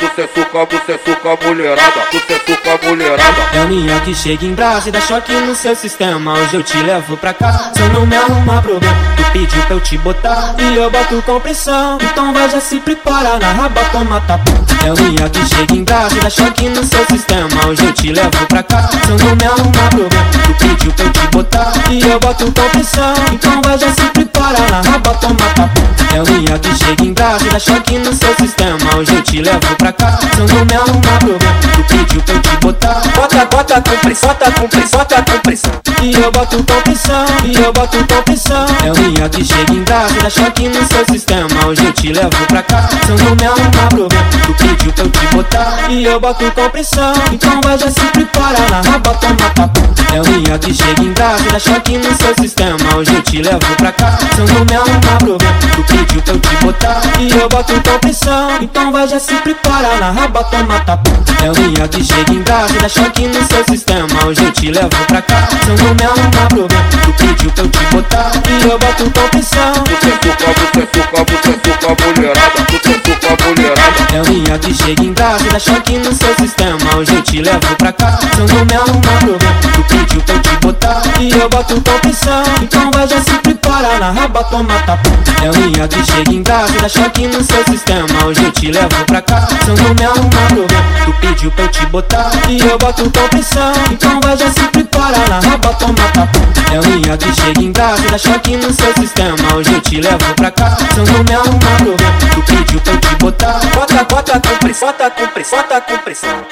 você suca, você suca mulherada, você suca mulherada. É o minha que chega em brasa e dá choque no seu sistema. Hoje eu te levo pra cá, se eu não me arrumar problema. Tu pediu pra eu te botar e eu boto com pressão. Então vai já se prepara na raba, toma tapa. É o minha que chega em brasa e dá choque no seu sistema. Hoje eu te levo pra cá, se eu não me arrumar problema. Pediu pra eu te botar e eu boto com pressão. Então vai já se prepara na raba, toma tapa. É o minha que chega em brasa dá choque no seu sistema. Hoje eu te levo pra cá, se eu não me arrumar problema. Tu pediu pra eu te botar, bota, bota com pressão, bota com pressão, bota com pressão. E eu boto com pressão, e eu boto com É que chega em brasa e dá choque no seu sistema. Hoje eu te levo pra cá, se eu não me arrumar problema. Tu pediu pra eu te botar, e eu boto com pressão. Então vai já se prepara na raba, toma tapa. É o que chega em brasa e dá choque no seu sistema. Hoje eu te levo pra cá, se eu não me arrumar problema. Tu pediu pra eu te botar, e eu boto com pressão. Então vai já se prepara na raba, toma tapa. É o que chega em brasa e dá choque no seu sistema. Hoje eu te levo pra cá, se eu não me arrumar problema. Eu boto com pressão. Você suca, você suca, você suca mulherada, você suca mulherada. É o minha que chega em brasa e dá choque no seu sistema. Hoje eu te levo pra cá, se eu não arrumar problema. E eu boto com pressão. Então vai já se prepara na raba, toma tapa. É o minha chega em brasa e dá choque no seu sistema. Hoje eu te levo pra cá, se eu não me arrumar problema. Tu pediu pra eu te botar, e eu boto com pressão. Então vai já se prepara na raba, toma tapa. É o minha chega em brasa e dá choque no seu sistema. Hoje eu te levo pra cá, se eu não me arrumar problema. Tu pediu pra eu te botar, bota, bota com pressão, bota com pressão, bota com pressão.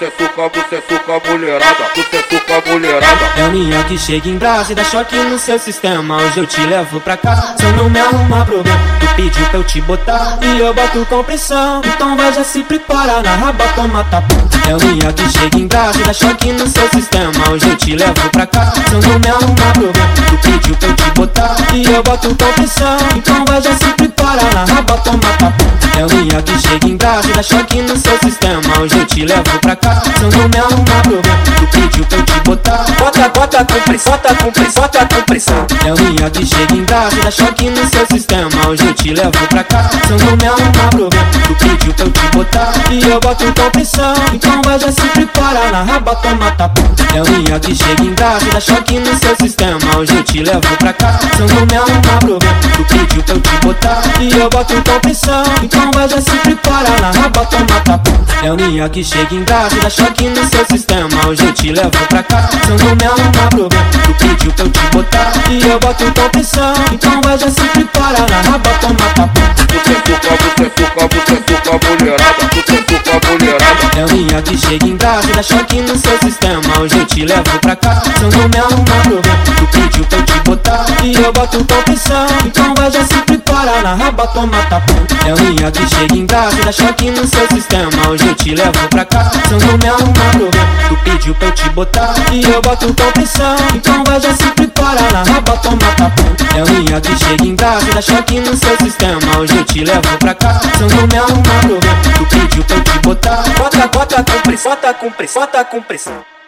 Você suca, você suca, suca mulherada, você suca mulherada. É o minha que chega em brasa e dá choque no seu sistema. Hoje eu te levo pra cá, se eu não me arrumar problema. Tu pediu pra eu te botar e eu boto com pressão. Então vai já se prepara na raba, toma tapa. É o minha que chega em brasa e dá choque no seu sistema. Hoje eu te levo pra cá, se eu não me arrumar problema. Tu pediu pra eu te botar e eu boto com pressão. Então vai já se prepara na raba, toma tapa. É o minha que chega em brasa e dá choque no seu sistema. Hoje eu te levo pra cá, se eu não me arrumar problema. Tu pediu pra eu te botar, bota, bota com pressão, bota com pressão, bota com pressão. É o minha que chega em brasa e dá choque no seu sistema. Hoje eu te levo pra cá, se eu não me arrumar problema. Tu pediu pra eu te botar e eu boto com pressão. Então vai já se prepara na raba, toma tapa. É o minha que chega em brasa e dá choque no seu sistema. Hoje eu te levo pra cá, se eu não me arrumar problema. Tu pediu pra eu te botar e eu boto com pressão. Então vai já se prepara na raba, toma tapa. É o minha que chega em brasa e dá choque no seu sistema. Hoje eu te levo pra cá, se eu não me arrumar problema. Tu pediu pra eu te botar e eu boto com pressão. Então vai já se prepara na raba, toma tapa. Você suca, você suca, você suca mulherada, você suca mulherada. É o minha que chega em brasa e dá choque no seu sistema. Hoje eu te levo pra cá, se eu não me arrumar problema. Tu pediu pra eu te botar e eu boto com pressão. Então vai já se prepara na raba, toma tapa. É o minha que chega em brasa e dá choque no seu sistema. Hoje eu te levo pra cá, se eu não me arrumar problema. Tu pediu pra eu te botar e eu boto com pressão. Então vai já se prepara na raba, toma tapa. É o minha que chega em brasa e dá choque no seu sistema. Hoje eu te levo pra cá, se eu não me arrumar problema. Tu pediu pra eu te botar, bota, bota com pressão, bota com pressão, bota com pressão.